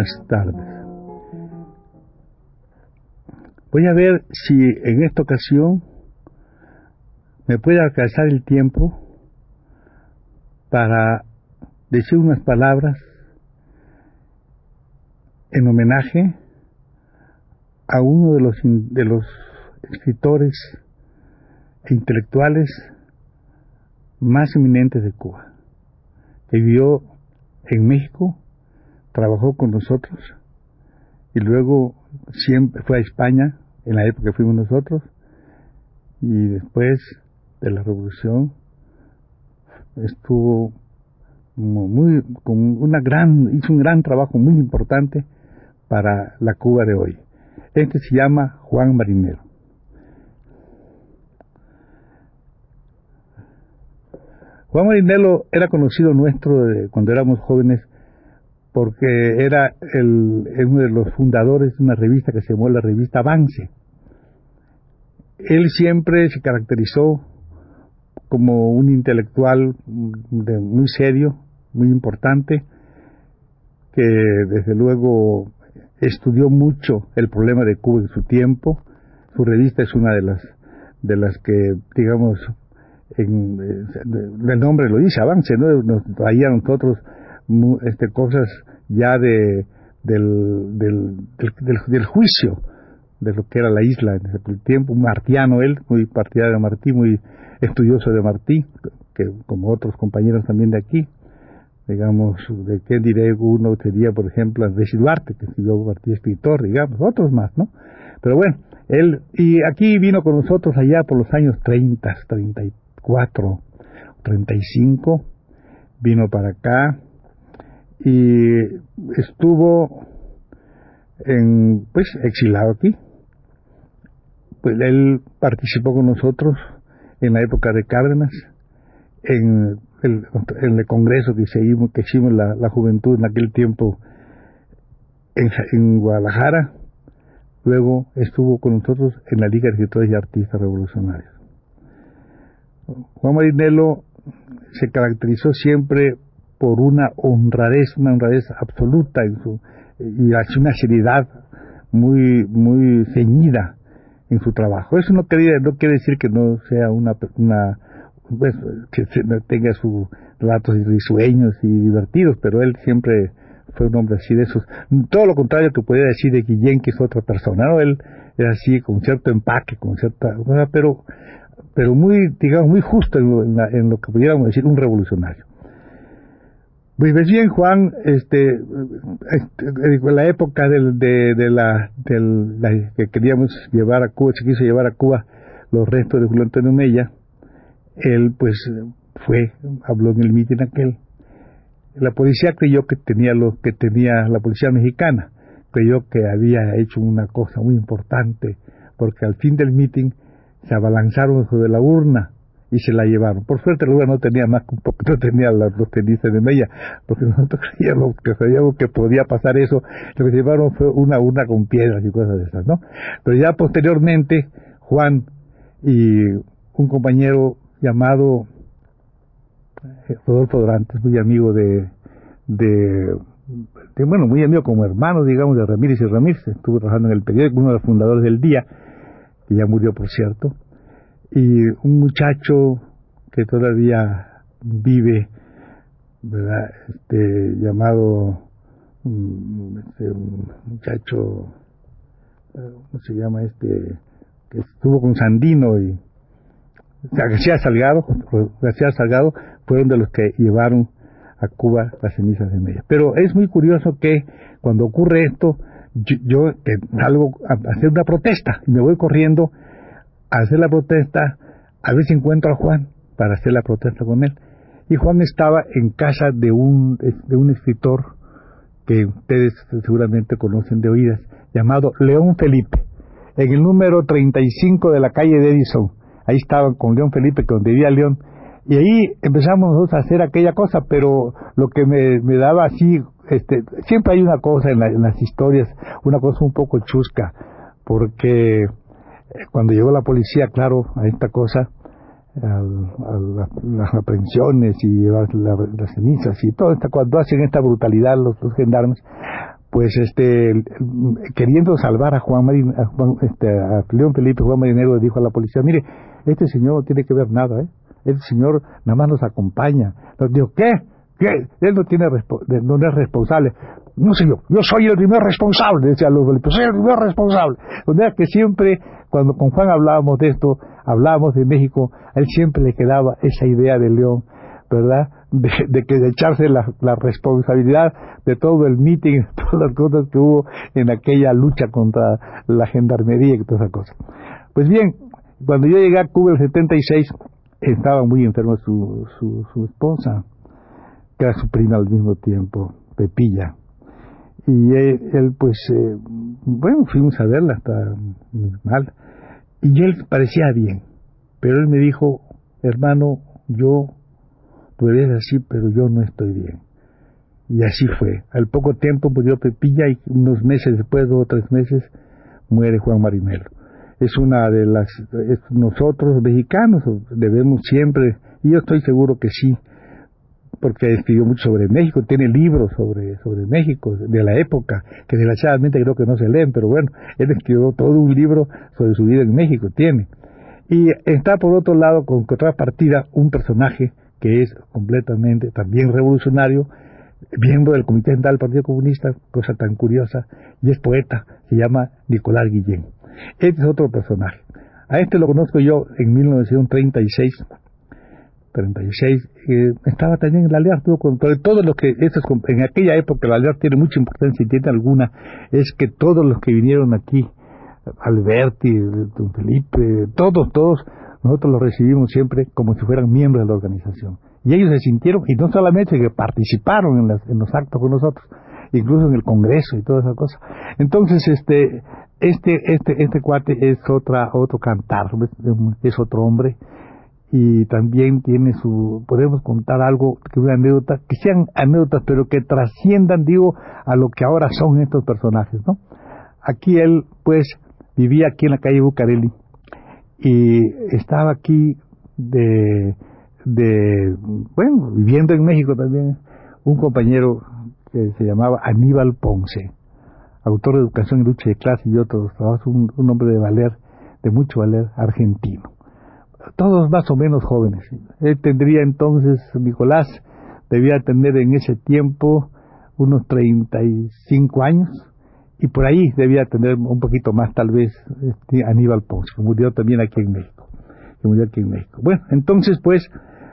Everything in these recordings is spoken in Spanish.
Buenas tardes. Voy a ver si en esta ocasión me puede alcanzar el tiempo para decir unas palabras en homenaje a uno de los, de los escritores e intelectuales más eminentes de Cuba, que vivió en México, trabajó con nosotros y luego siempre fue a España en la época que fuimos nosotros y después de la revolución estuvo muy con una gran hizo un gran trabajo muy importante para la Cuba de hoy. Este se llama Juan Marinero. Juan Marinero era conocido nuestro de, cuando éramos jóvenes porque era el, uno de los fundadores de una revista que se llamó la revista Avance. Él siempre se caracterizó como un intelectual muy serio, muy importante, que desde luego estudió mucho el problema de Cuba en su tiempo. Su revista es una de las de las que, digamos, en, el nombre lo dice, avance, ¿no? Traía a nosotros este, cosas ya de, del, del, del, juicio de lo que era la isla en ese tiempo, un martiano él, muy partidario de Martí, muy estudioso de Martí, que como otros compañeros también de aquí, digamos, de qué diré uno sería, por ejemplo, Andrés Duarte, que escribió Martí escritor, digamos, otros más, ¿no? Pero bueno, él, y aquí vino con nosotros allá por los años 30, 34, 35, vino para acá, y estuvo en, pues exilado aquí. Pues él participó con nosotros en la época de Cárdenas, en el, en el congreso que hicimos, la, juventud en aquel tiempo en, en, Guadalajara, luego estuvo con nosotros en la Liga de Escritores y Artistas Revolucionarios. Juan Marinelo se caracterizó siempre por una honradez, una honradez absoluta en su, y una seriedad muy, muy ceñida en su trabajo. Eso no quiere, no quiere decir que no sea una, una pues, que tenga sus ratos risueños y divertidos, pero él siempre fue un hombre así de esos. Todo lo contrario que podría decir de Guillén, que es otra persona, ¿no? Él era así, con cierto empaque, con cierta, pero, pero muy, digamos, muy justo en, en lo que pudiéramos decir un revolucionario. Pues bien, Juan, este, este la época del, de, la, del, que queríamos llevar a Cuba, se quiso llevar a Cuba los restos de Julio Antonio Mella, él pues fue, habló en el mitin aquel. La policía creyó que tenía lo que tenía la policía mexicana, creyó que había hecho una cosa muy importante, porque al fin del mitin se abalanzaron sobre la urna y se la llevaron. Por suerte el no tenía más no tenía los, los tenistas de Mella, porque nosotros creíamos que sabíamos que podía pasar eso, lo que se llevaron fue una urna con piedras y cosas de esas, ¿no? Pero ya posteriormente, Juan y un compañero llamado eh, Rodolfo Dorantes, muy amigo de, de, bueno, muy amigo como hermano, digamos, de Ramírez y Ramírez, estuvo trabajando en el periódico, uno de los fundadores del Día, que ya murió, por cierto, y un muchacho que todavía vive, ¿verdad? Este, llamado, mm, este, un muchacho, eh, ¿cómo se llama este? Que estuvo con Sandino y García Salgado, García Salgado, fueron de los que llevaron a Cuba las cenizas de Mella. Pero es muy curioso que cuando ocurre esto, yo, salgo a hacer una protesta y me voy corriendo hacer la protesta, a ver si encuentro a Juan para hacer la protesta con él. Y Juan estaba en casa de un, de un escritor que ustedes seguramente conocen de oídas, llamado León Felipe, en el número 35 de la calle de Edison. Ahí estaba con León Felipe, que donde vivía León. Y ahí empezamos a hacer aquella cosa, pero lo que me, me daba así, este, siempre hay una cosa en las historias, una cosa un poco chusca, porque cuando llegó la policía, claro, a esta cosa, a, las aprehensiones y llevar las cenizas y todo esto, cuando hacen esta brutalidad los, gendarmes, pues este queriendo salvar a Juan, Marín, a Juan este, a León Felipe Juan Marinero dijo a la policía mire este señor no tiene que ver nada ¿eh? este señor nada más nos acompaña nos dijo ¿qué? ¿qué? él no tiene no es responsable no sé yo, yo soy el primer responsable, decía León Felipe, soy el primer responsable. O sea que siempre, cuando con Juan hablábamos de esto, hablábamos de México, a él siempre le quedaba esa idea de León, ¿verdad? De, que de echarse la, responsabilidad de todo el meeting, todas las cosas que hubo en aquella lucha contra la gendarmería y todas esas cosas. Pues bien, cuando yo llegué a Cuba en el 76, estaba muy enferma su, su, su esposa, que era su prima al mismo tiempo, Pepilla. Y él, pues, eh, bueno, fuimos a verla, hasta mal. Y él parecía bien, pero él me dijo, hermano, yo, tú eres así, pero yo no estoy bien. Y así fue. Al poco tiempo murió Pepilla y unos meses después, dos o tres meses, muere Juan Marinelo. Es una de las, nosotros mexicanos debemos siempre, y yo estoy seguro que sí, porque escribió mucho sobre México, tiene libros sobre, sobre México de la época, que desgraciadamente creo que no se leen, pero bueno, él escribió todo un libro sobre su vida en México, tiene. Y está por otro lado, con partida un personaje que es completamente también revolucionario, miembro del Comité Central del Partido Comunista, cosa tan curiosa, y es poeta, se llama Nicolás Guillén. Este es otro personaje. A este lo conozco yo en 1936 36, eh, estaba también en la Alianza, con todos los que, en aquella época la Alianza tiene mucha importancia y tiene alguna, es que todos los que vinieron aquí, Alberti, Don Felipe, todos, todos, nosotros los recibimos siempre como si fueran miembros de la organización. Y ellos se sintieron, y no solamente que participaron en, en los actos con nosotros, incluso en el Congreso y todas esas cosas. Entonces, este, este, este, este cuate es otra, otro cantar, es otro hombre, y también tiene su, podemos contar algo, que una anécdota, que sean anécdotas, pero que trasciendan, digo, a lo que ahora son estos personajes, ¿no? Aquí él, pues, vivía aquí en la calle Bucareli y estaba aquí de, de, bueno, viviendo en México también, un compañero que se llamaba Aníbal Ponce, autor de Educación y Lucha de Clase y otros trabajos, un, un hombre de valer, de mucho valer, argentino todos más o menos jóvenes. Él tendría entonces, Nicolás, debía tener en ese tiempo unos 35 años y por ahí debía tener un poquito más tal vez este, Aníbal Ponce, que murió también aquí en México. Que murió aquí en México. Bueno, entonces pues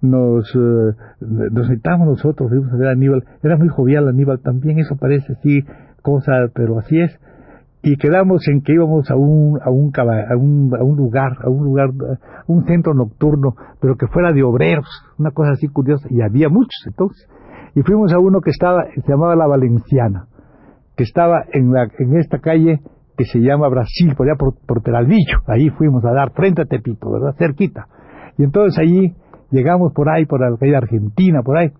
nos, eh, nos sentamos nosotros, fuimos a ver a Aníbal. Era muy jovial Aníbal también, eso parece así, cosa, pero así es y quedamos en que íbamos a un a un, a un, a un lugar, a un lugar, un centro nocturno, pero que fuera de obreros, una cosa así curiosa, y había muchos entonces. Y fuimos a uno que estaba, se llamaba La Valenciana, que estaba en, la, en esta calle que se llama Brasil, por allá por, por Peralvillo, ahí fuimos a dar frente a Tepito, ¿verdad? Cerquita. Y entonces allí llegamos por ahí, por la calle Argentina, por ahí,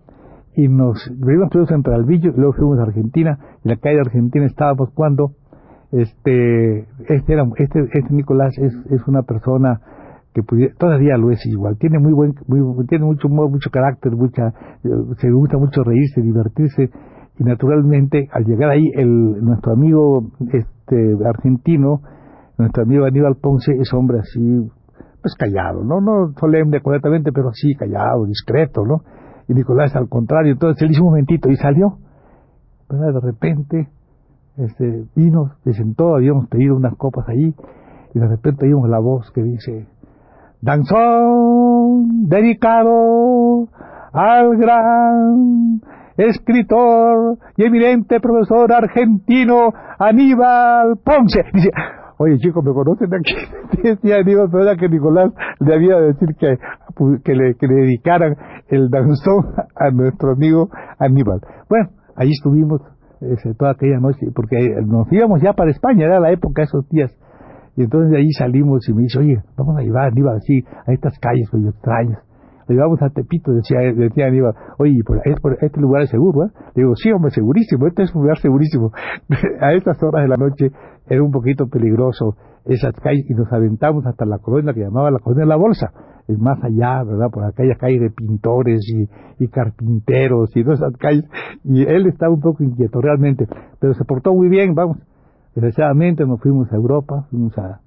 y nos vivimos en Peralvillo, y luego fuimos a Argentina, y en la calle Argentina estábamos cuando este este era este, este Nicolás es, es una persona que todavía lo es igual. Tiene muy buen tiene mucho mucho carácter mucha se gusta mucho reírse divertirse. Y naturalmente al llegar ahí el nuestro amigo este argentino nuestro amigo Aníbal Ponce es hombre así pues callado no no solemne correctamente pero sí callado discreto no y Nicolás al contrario. Entonces él hizo un momentito y salió. De repente este, vino, se sentó, habíamos pedido unas copas allí, y de repente oímos la voz que dice, danzón dedicado al gran escritor y eminente profesor argentino Aníbal Ponce. Dice, oye chicos, ¿me conocen aquí? Decía Aníbal, era que Nicolás le había de decir que, le, que le dedicaran el danzón a nuestro amigo Aníbal. Bueno, ahí estuvimos ese, toda aquella noche, porque nos íbamos ya para España, era la época, esos días. Y entonces de ahí salimos y me dice, oye, vamos a llevar a Aníbal así, a estas calles muy extrañas. Lo llevamos a Tepito, decía, decía Aníbal, oye, por, este lugar es seguro, ¿eh? Le digo, sí, hombre, segurísimo, este es un lugar segurísimo. a estas horas de la noche era un poquito peligroso esas calles y nos aventamos hasta la colonia que llamaba la colonia de la Bolsa. Es más allá, ¿verdad? Por aquella calle de pintores y, carpinteros y todas esas calles. Y él estaba un poco inquieto realmente, pero se portó muy bien, vamos. Desgraciadamente nos fuimos a Europa, fuimos a,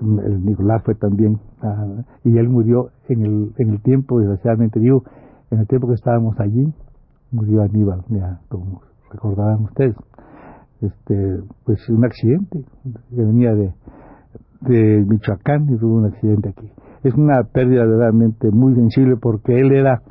el Nicolás fue también, y él murió en el, en el tiempo, desgraciadamente digo, en el tiempo que estábamos allí, murió Aníbal, ya como recordarán ustedes. Este, pues un accidente, que venía de, de Michoacán y tuvo un accidente aquí. Es una pérdida realmente muy sensible porque él era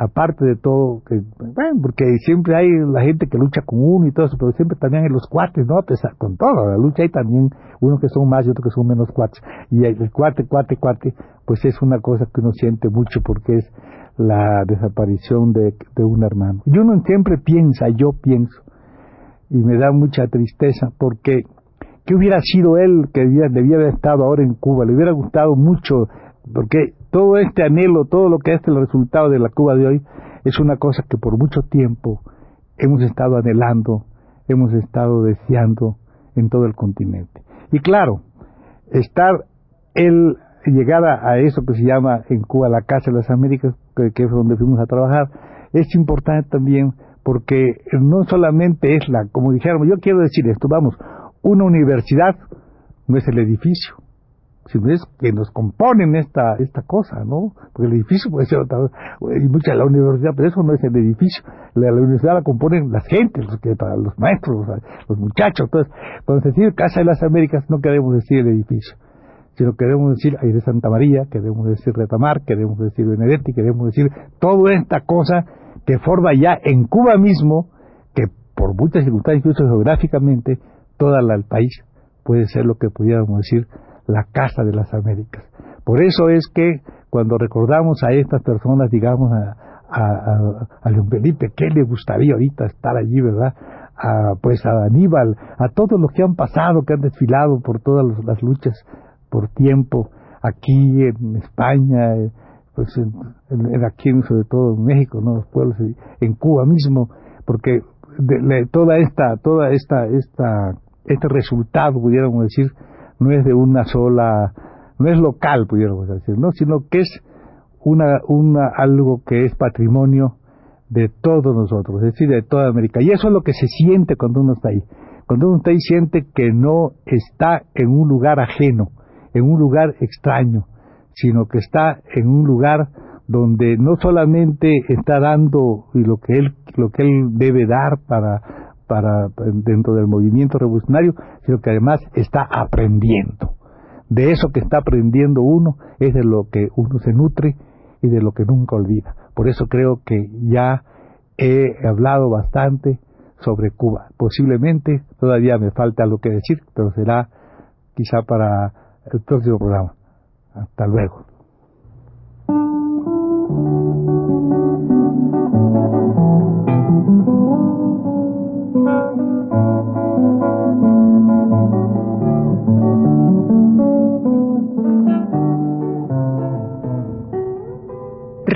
aparte de todo, que, bueno, porque siempre hay la gente que lucha con uno y todo eso, pero siempre también hay los cuates, ¿no? Con todo, la lucha hay también unos que son más y otros que son menos cuates. Y el cuate, cuate, cuate, pues es una cosa que uno siente mucho porque es la desaparición de, de un hermano. Y uno siempre piensa, yo pienso, y me da mucha tristeza porque ¿qué hubiera sido él que debía, debía haber estado ahora en Cuba? Le hubiera gustado mucho, porque todo este anhelo, todo lo que es el resultado de la Cuba de hoy, es una cosa que por mucho tiempo hemos estado anhelando, hemos estado deseando en todo el continente. Y claro, estar el llegar a, eso que se llama en Cuba la Casa de las Américas, que, es donde fuimos a trabajar, es importante también porque no solamente es la, como dijéramos, yo quiero decir esto, vamos, una universidad no es el edificio, sino es que nos componen esta esta cosa, ¿no? Porque el edificio puede ser otra, y mucha la universidad, pero eso no es el edificio. La, universidad la componen las gentes, los que para los maestros, los, muchachos, entonces, cuando se dice Casa de las Américas no queremos decir el edificio, sino queremos decir de Santa María, queremos decir Retamar, queremos decir Benedetti, queremos decir toda esta cosa que forma ya en Cuba mismo, que por muchas circunstancias, incluso geográficamente, todo el país puede ser lo que pudiéramos decir la Casa de las Américas. Por eso es que cuando recordamos a estas personas, digamos, a, a, León Felipe, ¿qué le gustaría ahorita estar allí, verdad? A, pues a Aníbal, a todos los que han pasado, que han desfilado por todas las luchas por tiempo, aquí en España, eh, pues en, aquí sobre todo en México, ¿no? los pueblos, en Cuba mismo, porque toda esta, toda esta, esta, este resultado, pudiéramos decir, no es de una sola, no es local, pudiéramos decir, ¿no? sino que es una, una, algo que es patrimonio de todos nosotros, es decir, de toda América. Y eso es lo que se siente cuando uno está ahí. Cuando uno está ahí siente que no está en un lugar ajeno, en un lugar extraño, sino que está en un lugar donde no solamente está dando lo que él lo que él debe dar para para dentro del movimiento revolucionario, sino que además está aprendiendo. De eso que está aprendiendo uno es de lo que uno se nutre y de lo que nunca olvida. Por eso creo que ya he hablado bastante sobre Cuba. Posiblemente todavía me falta algo que decir, pero será quizá para el próximo programa. Hasta luego.